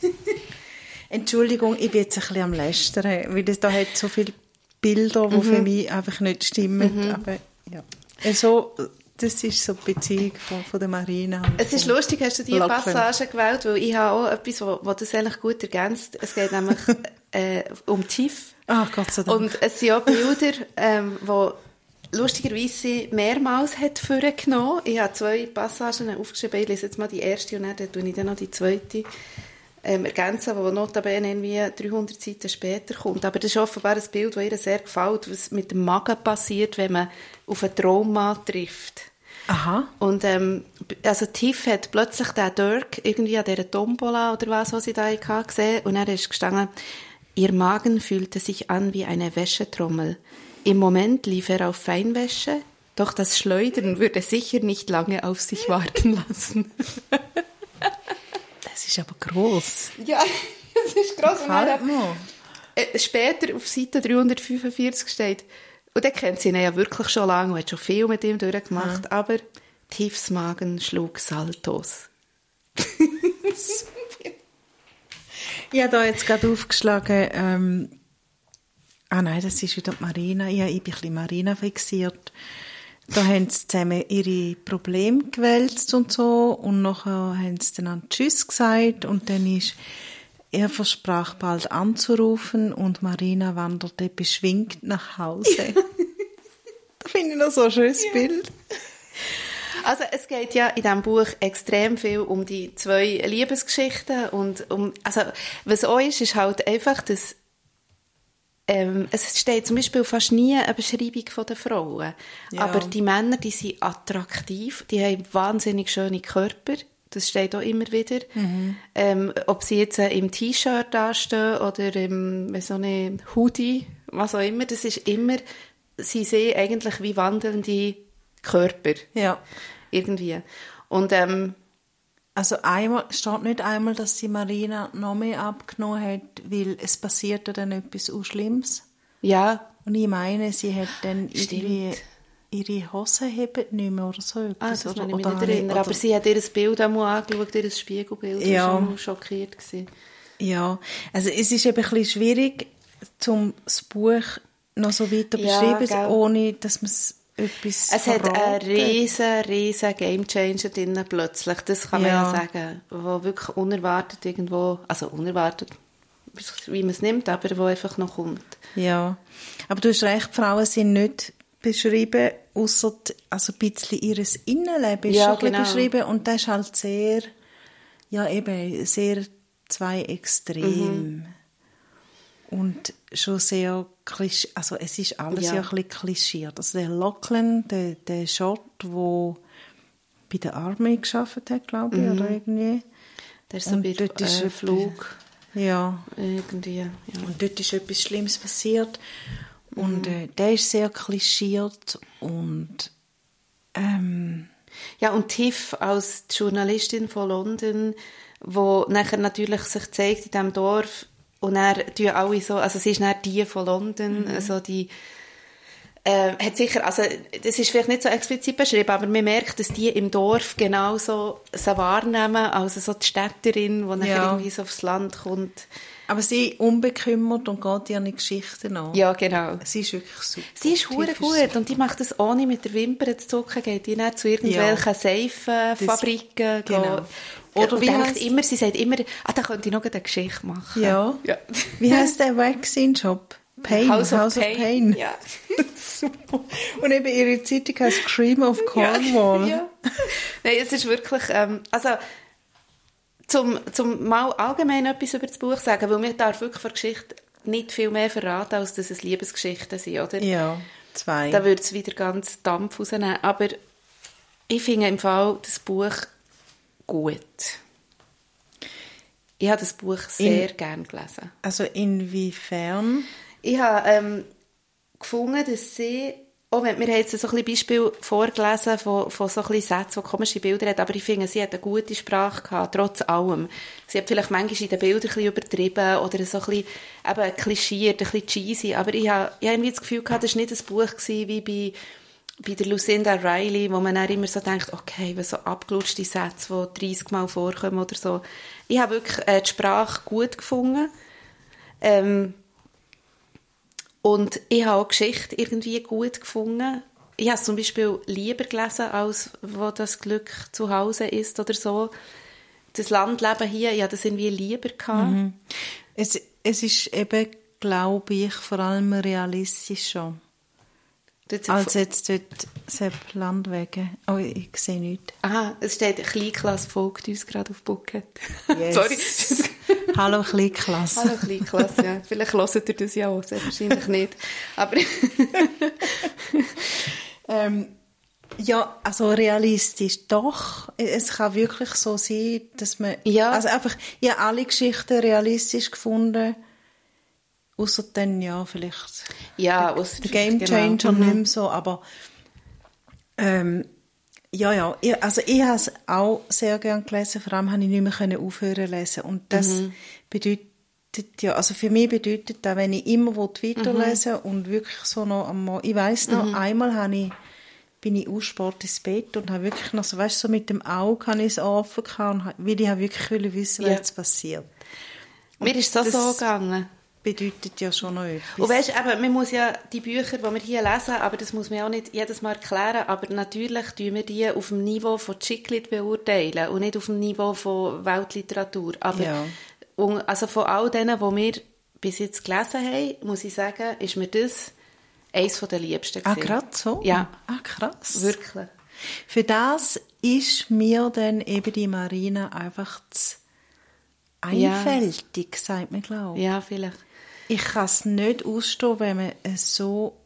Entschuldigung, ich bin jetzt ein bisschen am Lästern, weil das da hat so viele Bilder, die für mich einfach nicht stimmen. Aber ja, also, das ist so die Beziehung von, von der Marina.
Es ist lustig, hast du diese. Passage gewählt, weil ich habe auch etwas, wo das eigentlich gut ergänzt. Es geht nämlich äh, um Tief.
Ach, Gott sei Dank.
Und es sind auch Bilder, ähm, wo lustigerweise mehrmals hat vorgenommen. Ich habe zwei Passagen aufgeschrieben. Ich lese jetzt mal die erste und dann tue ich dann noch die zweite ähm, ergänzen, die notabene irgendwie 300 Seiten später kommt. Aber das ist offenbar ein Bild, das ihr sehr gefällt, was mit dem Magen passiert, wenn man auf einen Traummann trifft.
Aha.
Und ähm, also Tiff hat plötzlich den Dirk irgendwie an dieser Tombola oder was, was sie da hatte, gesehen und er ist gestanden, ihr Magen fühlte sich an wie eine Wäschetrommel. Im Moment lief er auf Feinwäsche, doch das Schleudern würde sicher nicht lange auf sich warten lassen.
Ist aber gross.
ja, das ist gross. Dann,
mir.
äh, später auf Seite 345 steht, und der kennt sie ihn ja wirklich schon lange und hat schon viel mit ihm durchgemacht, aber Tiffs Magen schlug Saltos.
Ich habe da jetzt gerade aufgeschlagen, ähm, ah nein, das ist wieder die Marina. Ja, ich bin ein bisschen Marina fixiert. Da haben sie zusammen ihre Probleme gewälzt und so und nachher haben sie dann Tschüss gesagt und dann ist er versprach bald anzurufen und Marina wanderte beschwingt nach Hause. da finde ich noch so ein schönes ja. Bild.
Also es geht ja in diesem Buch extrem viel um die zwei Liebesgeschichten und um, also was auch ist, ist halt einfach, dass ähm, es steht zum Beispiel fast nie eine Beschreibung von den Frauen, ja. aber die Männer, die sind attraktiv, die haben wahnsinnig schöne Körper, das steht auch immer wieder. Mhm. Ähm, ob sie jetzt im T-Shirt dastehen oder im so eine Hoodie, was auch immer, das ist immer, sie sehen eigentlich wie wandelnde Körper.
Ja.
Irgendwie. Und, ähm,
also einmal, steht nicht einmal, dass sie Marina noch mehr abgenommen hat, weil es passierte dann etwas Schlimmes.
Ja.
Und ich meine, sie hat dann irgendwie ihre Hose heben nicht mehr oder so
Ah, das oder, ich mich nicht erinnern. Aber sie hat ihr Bild einmal angeschaut, ihr Spiegelbild. Ja. war schon schockiert. Gewesen.
Ja, also es ist eben ein bisschen schwierig, zum das Buch noch so weiter ja, beschreiben, gell. ohne dass man es etwas
Es hat einen riesen, riesen Gamechanger drin plötzlich, das kann man ja, ja sagen, wo wirklich unerwartet irgendwo, also unerwartet, wie man es nimmt, aber wo einfach noch kommt.
Ja, aber du hast recht, Frauen sind nicht beschrieben, außer also ein bisschen ihres Innenleben ist ja, schon genau. beschrieben und das ist halt sehr, ja eben, sehr zwei Extrem. Mhm. Und schon sehr klisch also es ist alles ja, ja ein bisschen klischiert. Also der Lachlan, der, der Shot, der bei der Armee geschafft hat, glaube ich, mhm. oder irgendwie.
Der ist so ein dort ist äh, Flug.
Ja.
Irgendwie, ja.
Und dort ist etwas Schlimmes passiert. Und mhm. äh, der ist sehr klischiert und ähm,
ja und Tiff als Journalistin von London, wo nachher natürlich sich zeigt in diesem Dorf und er tun alle so, also sie ist dann die von London, mhm. also die äh, hat sicher, also das ist vielleicht nicht so explizit beschrieben, aber man merkt, dass die im Dorf genauso so wahrnehmen, also so die Städterin, die nachher ja. irgendwie so aufs Land kommt.
Aber sie unbekümmert und geht ihre Geschichten an.
Ja, genau.
Sie ist wirklich super.
Sie ist hure gut super. und die macht das ohne mit der Wimper zu zucken, geht die nicht zu irgendwelchen ja. Seifenfabriken. Genau. Oder wie denkt immer, sie sagt immer, ah, da könnte ich noch eine Geschichte machen.
Ja. ja. Wie heißt der Vaccine-Job? Pain,
House of, House of Pain. Pain. Ja.
Super. Und eben ihre Zeitung heißt Scream of Cornwall. Ja. ja.
Nein, es ist wirklich, ähm, also zum, zum mal allgemein etwas über das Buch sagen, weil mir darf wirklich von Geschichte nicht viel mehr verraten, als dass es Liebesgeschichten sind, oder?
Ja, zwei.
Da würde es wieder ganz Dampf rausnehmen. Aber ich finde im Fall das Buch gut. Ich habe das Buch sehr In, gern gelesen.
Also inwiefern?
Ich habe ähm, gefunden, dass sie Oh, wir haben jetzt so ein Beispiel vorgelesen von, von so ein Sätzen, die komische Bilder hat, aber ich finde, sie hat eine gute Sprache gehabt, trotz allem. Sie hat vielleicht manchmal in den Bildern ein bisschen übertrieben oder so ein bisschen eben klischiert, ein bisschen cheesy, aber ich habe, ich habe irgendwie das Gefühl gehabt, das war nicht ein Buch gewesen, wie bei, bei der Lucinda Riley, wo man dann immer so denkt, okay, so abgelutschte Sätze, die 30 Mal vorkommen oder so. Ich habe wirklich äh, die Sprache gut gefunden. Ähm, und ich habe auch Geschichte irgendwie gut gefunden. Ich habe es zum Beispiel lieber gelesen, als wo das Glück zu Hause ist oder so. Das Landleben hier, ich habe das irgendwie lieber gehabt. Mhm.
Es, es ist eben, glaube ich, vor allem realistischer. Als jetzt dort Sepp Landwege. Oh, ich sehe nichts.
Aha, es steht, Kleinklasse folgt uns gerade auf Bucket.
Yes. Sorry. Hallo Kleinklasse.
Hallo Kleinklasse, ja. Vielleicht hört ihr das ja auch, sehr wahrscheinlich nicht. Aber...
ähm, ja, also realistisch doch. Es kann wirklich so sein, dass man...
Ja.
Also einfach, ich habe alle Geschichten realistisch gefunden Außer dann, ja, vielleicht
ja,
der, der Game genau. Changer genau. nicht mehr so, aber ähm, ja, ja, ich, also ich habe es auch sehr gerne gelesen, vor allem habe ich nicht mehr können aufhören lesen und das mhm. bedeutet ja, also für mich bedeutet das, wenn ich immer weiterlesen mhm. und wirklich so noch am ich weiß noch, mhm. einmal habe ich bin ich aussport ins Bett und habe wirklich noch so, weißt so mit dem Auge habe ich es offen gehabt und weil ich wirklich wissen, was ja. jetzt passiert.
Mir ist es so gegangen
bedeutet ja schon noch etwas.
Und weißt, eben, man muss ja die Bücher, die wir hier lesen, aber das muss man auch nicht jedes Mal erklären, aber natürlich tun wir die auf dem Niveau von Chiclet beurteilen und nicht auf dem Niveau von Weltliteratur. Aber
Ja.
und, also von all denen, die wir bis jetzt gelesen haben, muss ich sagen, ist mir das eines der liebsten
ah,
gewesen.
gerade so?
Ja.
Ah, krass.
Wirklich.
Für das ist mir dann eben die Marina einfach zu
Ja.
einfältig, sagt man, glaube ich.
Ja, vielleicht.
Ich kann es nicht ausstehen, wenn man es so...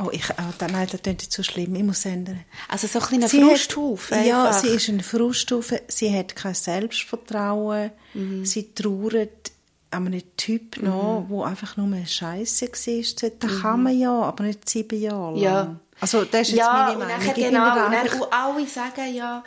Oh, ich, oh, nein, das klingt jetzt zu schlimm. Ich muss ändern.
Also so ein kleiner Frusthaufen.
Ja, sie ist ein Frusthaufen. Sie hat kein Selbstvertrauen.
Mhm.
Sie trauert an einem Typ nach, der einfach nur eine Scheisse war. Das kann man ja, aber nicht sieben Jahre lang.
Mhm. Ja.
Also das ist jetzt
ja,
meine
und
Meinung.
nachher
Ich
genau, und, dann, und alle sagen ja,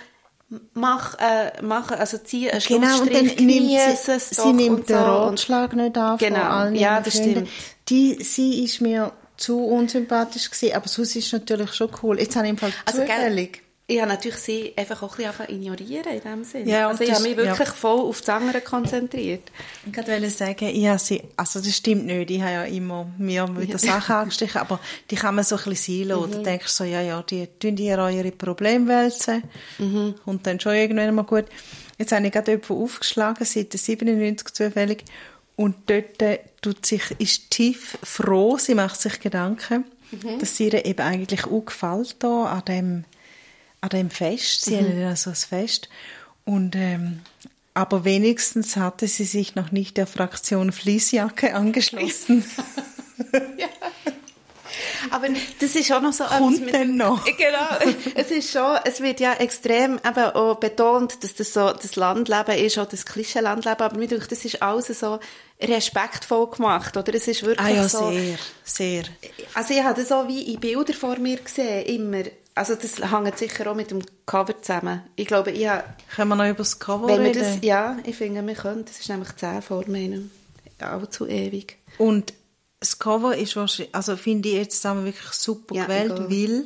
mach, äh, mach also zieh einen
Genau, und dann nimmt sie, sie nimmt den
so.
Ratschlag nicht an
Genau,
von allen
ja, das
Freunden.
stimmt.
Die, sie ist mir zu unsympathisch gewesen, aber sonst ist es natürlich schon cool. Jetzt habe ich im Fall
Also, gell,
zufällig...
ich habe natürlich sie einfach auch ein bisschen ignorieren in dem Sinne.
Ja,
also ich habe mich wirklich
ja.
voll auf das andere konzentriert.
Ich wollte sagen, ich habe sie, also das stimmt nicht, ich habe ja immer mir wieder Sachen angestrichen, aber die kann man so ein bisschen sein lassen.
Mhm.
Da denkst du so, ja, ja, die tun ihr eure Probleme wälzen
Mhm.
und dann schon irgendwann mal gut. Jetzt habe ich gerade jemanden aufgeschlagen, seit 97 zufällig, und dort äh, tut sich, ist tief froh, sie macht sich Gedanken,
Mhm.
dass sie ihr eben eigentlich auch gefällt da an dem, an dem Fest. Sie haben ja so ein Fest. Und, ähm, aber wenigstens hatte sie sich noch nicht der Fraktion Fließjacke angeschlossen.
Aber das ist auch noch so
Kommt
mit-
denn noch?
Genau. Es ist schon, es wird ja extrem eben auch betont, dass das so das Landleben ist, auch das Klischee-Landleben, aber mir denkt, das ist alles so respektvoll gemacht, oder? Es ist wirklich
ah ja,
so...
sehr, sehr.
Also ich habe das so wie in Bilder vor mir gesehen, immer. Also das hängt sicher auch mit dem Cover zusammen. Ich glaube, ich habe,
Können wir noch über das Cover
wenn
reden?
das, ja, ich finde, wir können, das ist nämlich 10 vor meinem, allzu ewig.
Und das Cover ist wahrscheinlich, also finde ich jetzt zusammen wirklich super
Ja,
gewählt, weil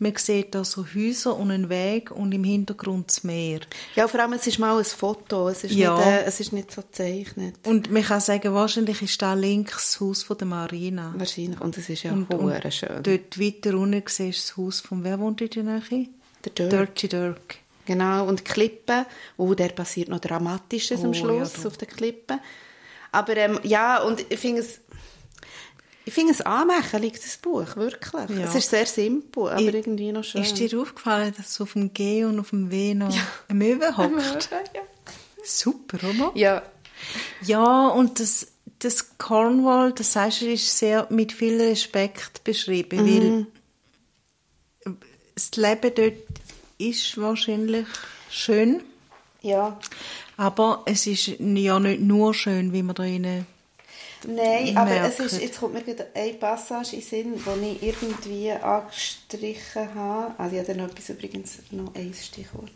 man sieht da so Häuser und einen Weg und im Hintergrund das Meer.
Ja, vor allem, es ist mal ein Foto, es ist,
Ja.
nicht, äh, es ist nicht so gezeichnet.
Und man kann sagen, wahrscheinlich ist da links das Haus von der Marina.
Wahrscheinlich, und es ist ja
Und, und
schön.
dort weiter unten siehst du das Haus von, wer wohnt in der Nähe?
Der Dirk.
Dirty Dirk.
Genau, und die Klippe, oh, der passiert noch Dramatisches
Oh,
am
ja,
Schluss
du.
auf der Klippe. Aber ähm, ja, und ich finde es, ich finde es anmächtig, das Buch, wirklich.
Ja.
Es ist sehr simpel, aber
Ich-
irgendwie noch schön.
Ist dir aufgefallen, dass so auf dem G und auf dem W noch ein Möwe hockt?
Ja.
Super, oder?
ja.
Ja, und das, das Cornwall, das sagst du, ist sehr mit viel Respekt beschrieben,
Mhm.
weil das Leben dort ist wahrscheinlich schön,
Ja.
aber es ist ja nicht nur schön, wie man da drinnen
Nein, aber es ist, jetzt kommt mir gerade eine Passage in den Sinn, die ich irgendwie angestrichen habe. Also ich habe noch etwas übrigens, noch ein Stichwort.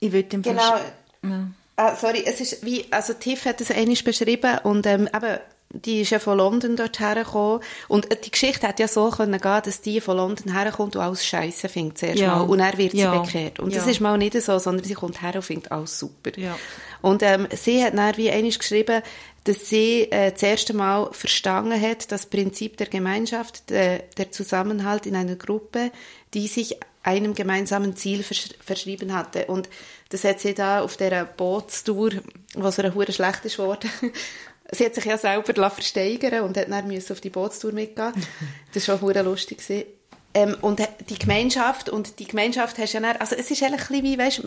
Ich würde dem
Genau.
Ja.
Ah, sorry, es ist wie, also Tiff hat es einmal beschrieben und ähm, eben, die ist ja von London dort hergekommen und äh, die Geschichte hat ja so können gehen, dass die von London herkommt und alles Scheiße findet zuerst
Ja.
mal und dann wird sie
Ja.
bekehrt. Und das
Ja.
ist mal nicht so, sondern sie kommt her und findet alles super.
Ja.
Und ähm, sie hat dann wie einmal geschrieben, dass sie äh, das erste Mal verstanden hat, das Prinzip der Gemeinschaft, der, der Zusammenhalt in einer Gruppe, die sich einem gemeinsamen Ziel versch verschrieben hatte. Und das hat sie da auf dieser Bootstour, was ihr hure schlecht ist geworden, sie hat sich ja selber versteigern und hat dann auf die Bootstour mitgehen. Das war schon lustig. Ähm, und die Gemeinschaft, und die Gemeinschaft hast ja dann, also es ist ein bisschen wie, weißt,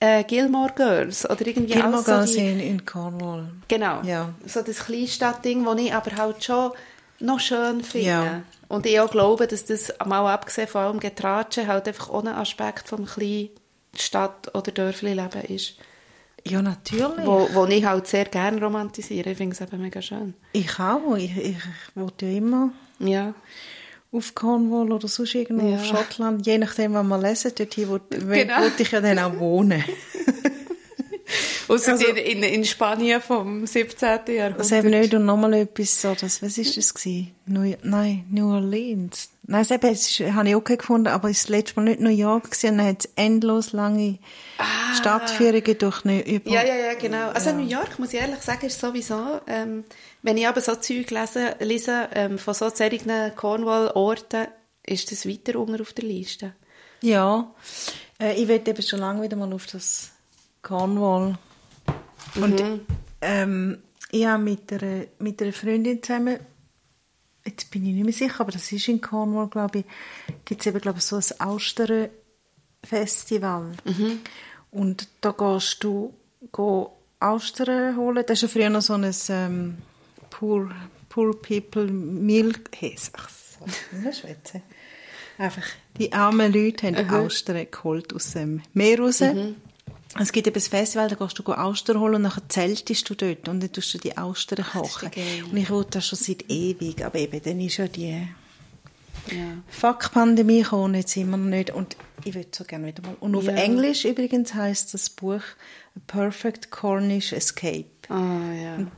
äh, Gilmore Girls, oder irgendwie
Gilmore
so
Girls
die-
in, in Cornwall.
Genau.
Ja.
So das Kleinstadtding, das ich aber halt schon noch schön finde.
Ja.
Und ich auch glaube, dass das, mal abgesehen von allem Getratsche, halt einfach auch ein Aspekt vom kleinen Stadt- oder Dörfli-Leben ist.
Ja, natürlich.
Wo, wo ich halt sehr gerne romantisiere. Ich finde es eben mega schön.
Ich auch. Ich, ich wollte ja immer
Ja.
Auf Cornwall oder sonst irgendwo
Ja.
auf Schottland, je nachdem, was man lesen, dort hier wollte
Genau.
wollte ich ja dann auch wohnen.
Außer
Also-
in, in, Spanien vom 17. Jahrhundert.
Das eben nicht und nochmal etwas so, das, was ist das gewesen? New, nein, New Orleans. Nein, das habe ich okay gefunden, aber es war letztes Mal nicht New York gewesen, dann hat es endlos lange ah. Stadtführungen durch eine über
Ja, ja, ja, genau. Also ja. New York, muss ich ehrlich sagen, ist sowieso, ähm, wenn ich aber so Zeug lese, lese ähm, von so solchen Cornwall-Orten, ist das weiter unten auf der Liste.
Ja, äh, ich will eben schon lange wieder mal auf das Cornwall. Und mhm. ähm, ich habe mit einer, mit einer Freundin zusammen jetzt bin ich nicht mehr sicher, aber das ist in Cornwall, glaube ich, gibt es eben, glaube ich, so ein Austern-Festival. Mhm. Und da gehst du go Austern holen. Das ist ja früher noch so ein ähm, Poor, Poor People Meal... Hey, ach so, Schwätze. Einfach, die armen Leute haben mhm. Austern geholt aus dem Meer raus. Mhm. Es gibt eben ein Festival, da gehst du Austern holen und dann zeltest du dort und dann tust du die Austern kochen. Und ich wollte das schon seit ewig, aber eben, dann ist ja die ja. Fuck-Pandemie gekommen, jetzt immer noch nicht und ich würde so gerne wieder mal. Und auf ja. Englisch übrigens heißt das Buch A Perfect Cornish Escape.
Ah, ja. Und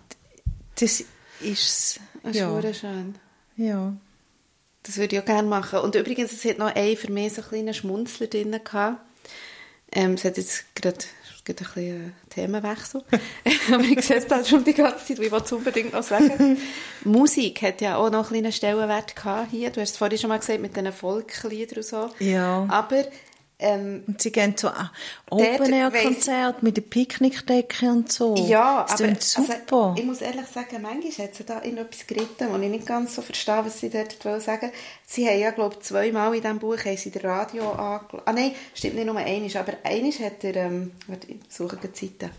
das ist
Das ja. ist schön.
Ja.
Das würde ich auch gerne machen. Und übrigens, es hat noch einen für mich so einen kleinen Schmunzler drin gehabt ähm, es hat jetzt gerade ein bisschen Themenwechsel. Aber ich sehe es da schon die ganze Zeit, ich wollte es unbedingt noch sagen. Musik hat ja auch noch einen kleinen Stellenwert gehabt hier. Du hast es vorhin schon mal gesagt, mit diesen Volksliedern und so.
Ja.
Aber ähm,
und sie gehen so an Open-Air-Konzerte mit der Picknickdecke und so.
Ja,
das
aber
super.
Also, ich muss ehrlich sagen, manchmal hat sie da in etwas geritten, und ich nicht ganz so verstehe, was sie dort sagen Sie haben ja, glaube ich, zweimal in diesem Buch haben sie das Radio angelassen. Ah nein, stimmt nicht nur einmal, aber einmal hat er, ähm, warte, ich suche die Zeiten.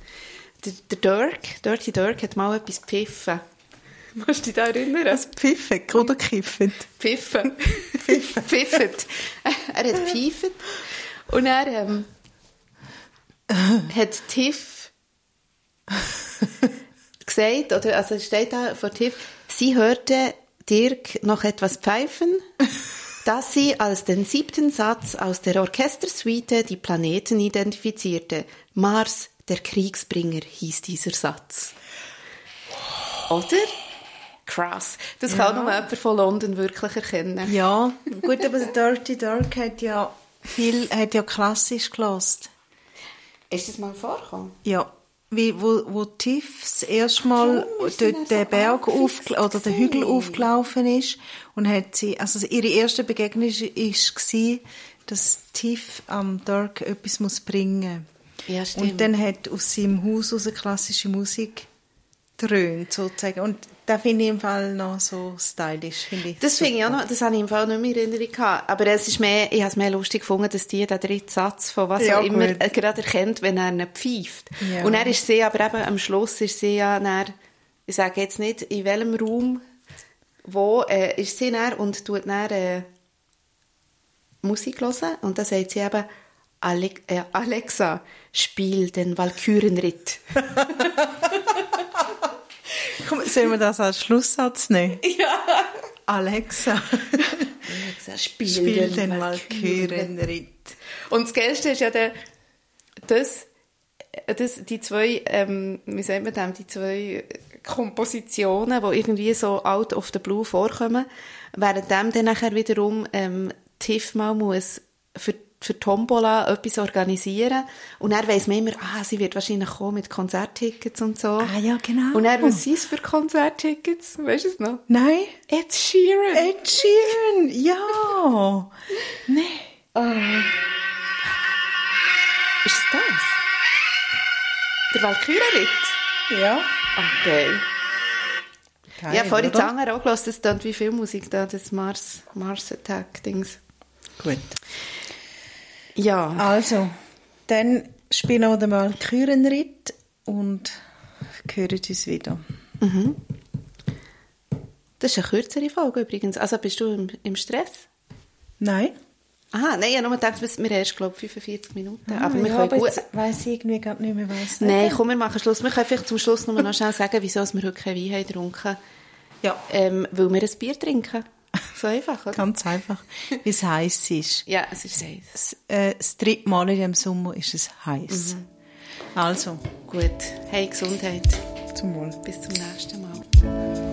Der, der Dirk, Dirty Dirk, hat mal etwas gepfiffen. Musst du dich da erinnern?
Was pfiffen oder kiffen?
Pfiffen. Pfiffen. Pfiffet. er hat pfiffet. Und er ähm, hat Tiff gesagt, oder, also steht da vor Tiff, sie hörte Dirk noch etwas pfeifen, dass sie als den siebten Satz aus der Orchestersuite die Planeten identifizierte. Mars, der Kriegsbringer, hieß dieser Satz. Oder? Krass. Das ja. kann nur jemand von London wirklich erkennen.
Ja, gut, aber Dirty Dirk hat ja viel hat ja klassisch gelost.
Ist das mal vorgekommen?
Ja. Wie, wo, wo Tiff das erste Mal oh, dort den Berg auf, oder den Hügel aufgelaufen ist und hat sie, also ihre erste Begegnung war, dass Tiff am Dirk etwas muss bringen
muss. Ja.
Und dann hat aus seinem Haus aus klassische Musik dröhnt, sozusagen. Und das finde ich im Fall noch so stylisch. Finde ich
das finde ich auch noch, das habe ich im Fall nicht mehr in Erinnerung gehabt. Aber es ist mehr, ich habe es mehr lustig gefunden, dass die den dritten Satz von was ja, auch immer gut. gerade erkennt, wenn er ihn pfeift. Ja. Und er ist sie, aber eben am Schluss ist sie ja dann, ich sage jetzt nicht, in welchem Raum, wo äh, ist sie dann und tut dann äh, Musik hören. Und dann sagt sie eben, äh, Alexa, spiel den Walkürenritt.
Komm, sollen wir das als Schlusssatz nehmen?
Ja.
Alexa.
Alexa, spiel, spiel den, den
Walkürenritt.
Und das Geilste ist ja der, das, das, die zwei, ähm, wie sagt man das, die zwei Kompositionen, die irgendwie so out of the blue vorkommen, während dem dann nachher wiederum ähm, Tiff mal muss für für Tombola etwas organisieren. Und er weiss man immer, ah, sie wird wahrscheinlich kommen mit Konzerttickets und so.
Ah, ja, genau.
Und er, was sind es für Konzerttickets? Weißt du es noch?
Nein.
Ed Sheeran.
Ed Sheeran, ja. Nein.
Oh. Ist es das? Der Valkyrie-Ritt?
Ja.
Okay. Geil, ja, vorhin die Zanger auch gelassen, das klingt wie Filmmusik da, das Mars, Mars Attack-Dings.
Gut.
Ja.
Also, dann spielen wir mal Kürenritt und hören uns wieder.
Mhm. Das ist eine kürzere Folge übrigens. Also bist du im, im Stress?
Nein.
Aha, nein, ich habe nur gedacht, wir haben erst, glaube 45 Minuten.
Ah, aber wir ja, können gut... weiss ich irgendwie gar nicht mehr, was
Nein, komm, wir machen Schluss. Wir können vielleicht zum Schluss noch, noch schnell sagen, wieso wir heute kein Wein haben getrunken.
Ja.
Ähm, weil wir ein Bier trinken. So einfach, oder?
Ganz einfach. Wie es heiß ist.
Ja, es ist heiß.
Das, äh, das dritte Mal in diesem Sommer ist es heiß. Mhm. Also.
Gut. Hey, Gesundheit.
Zum Wohl.
Bis zum nächsten Mal.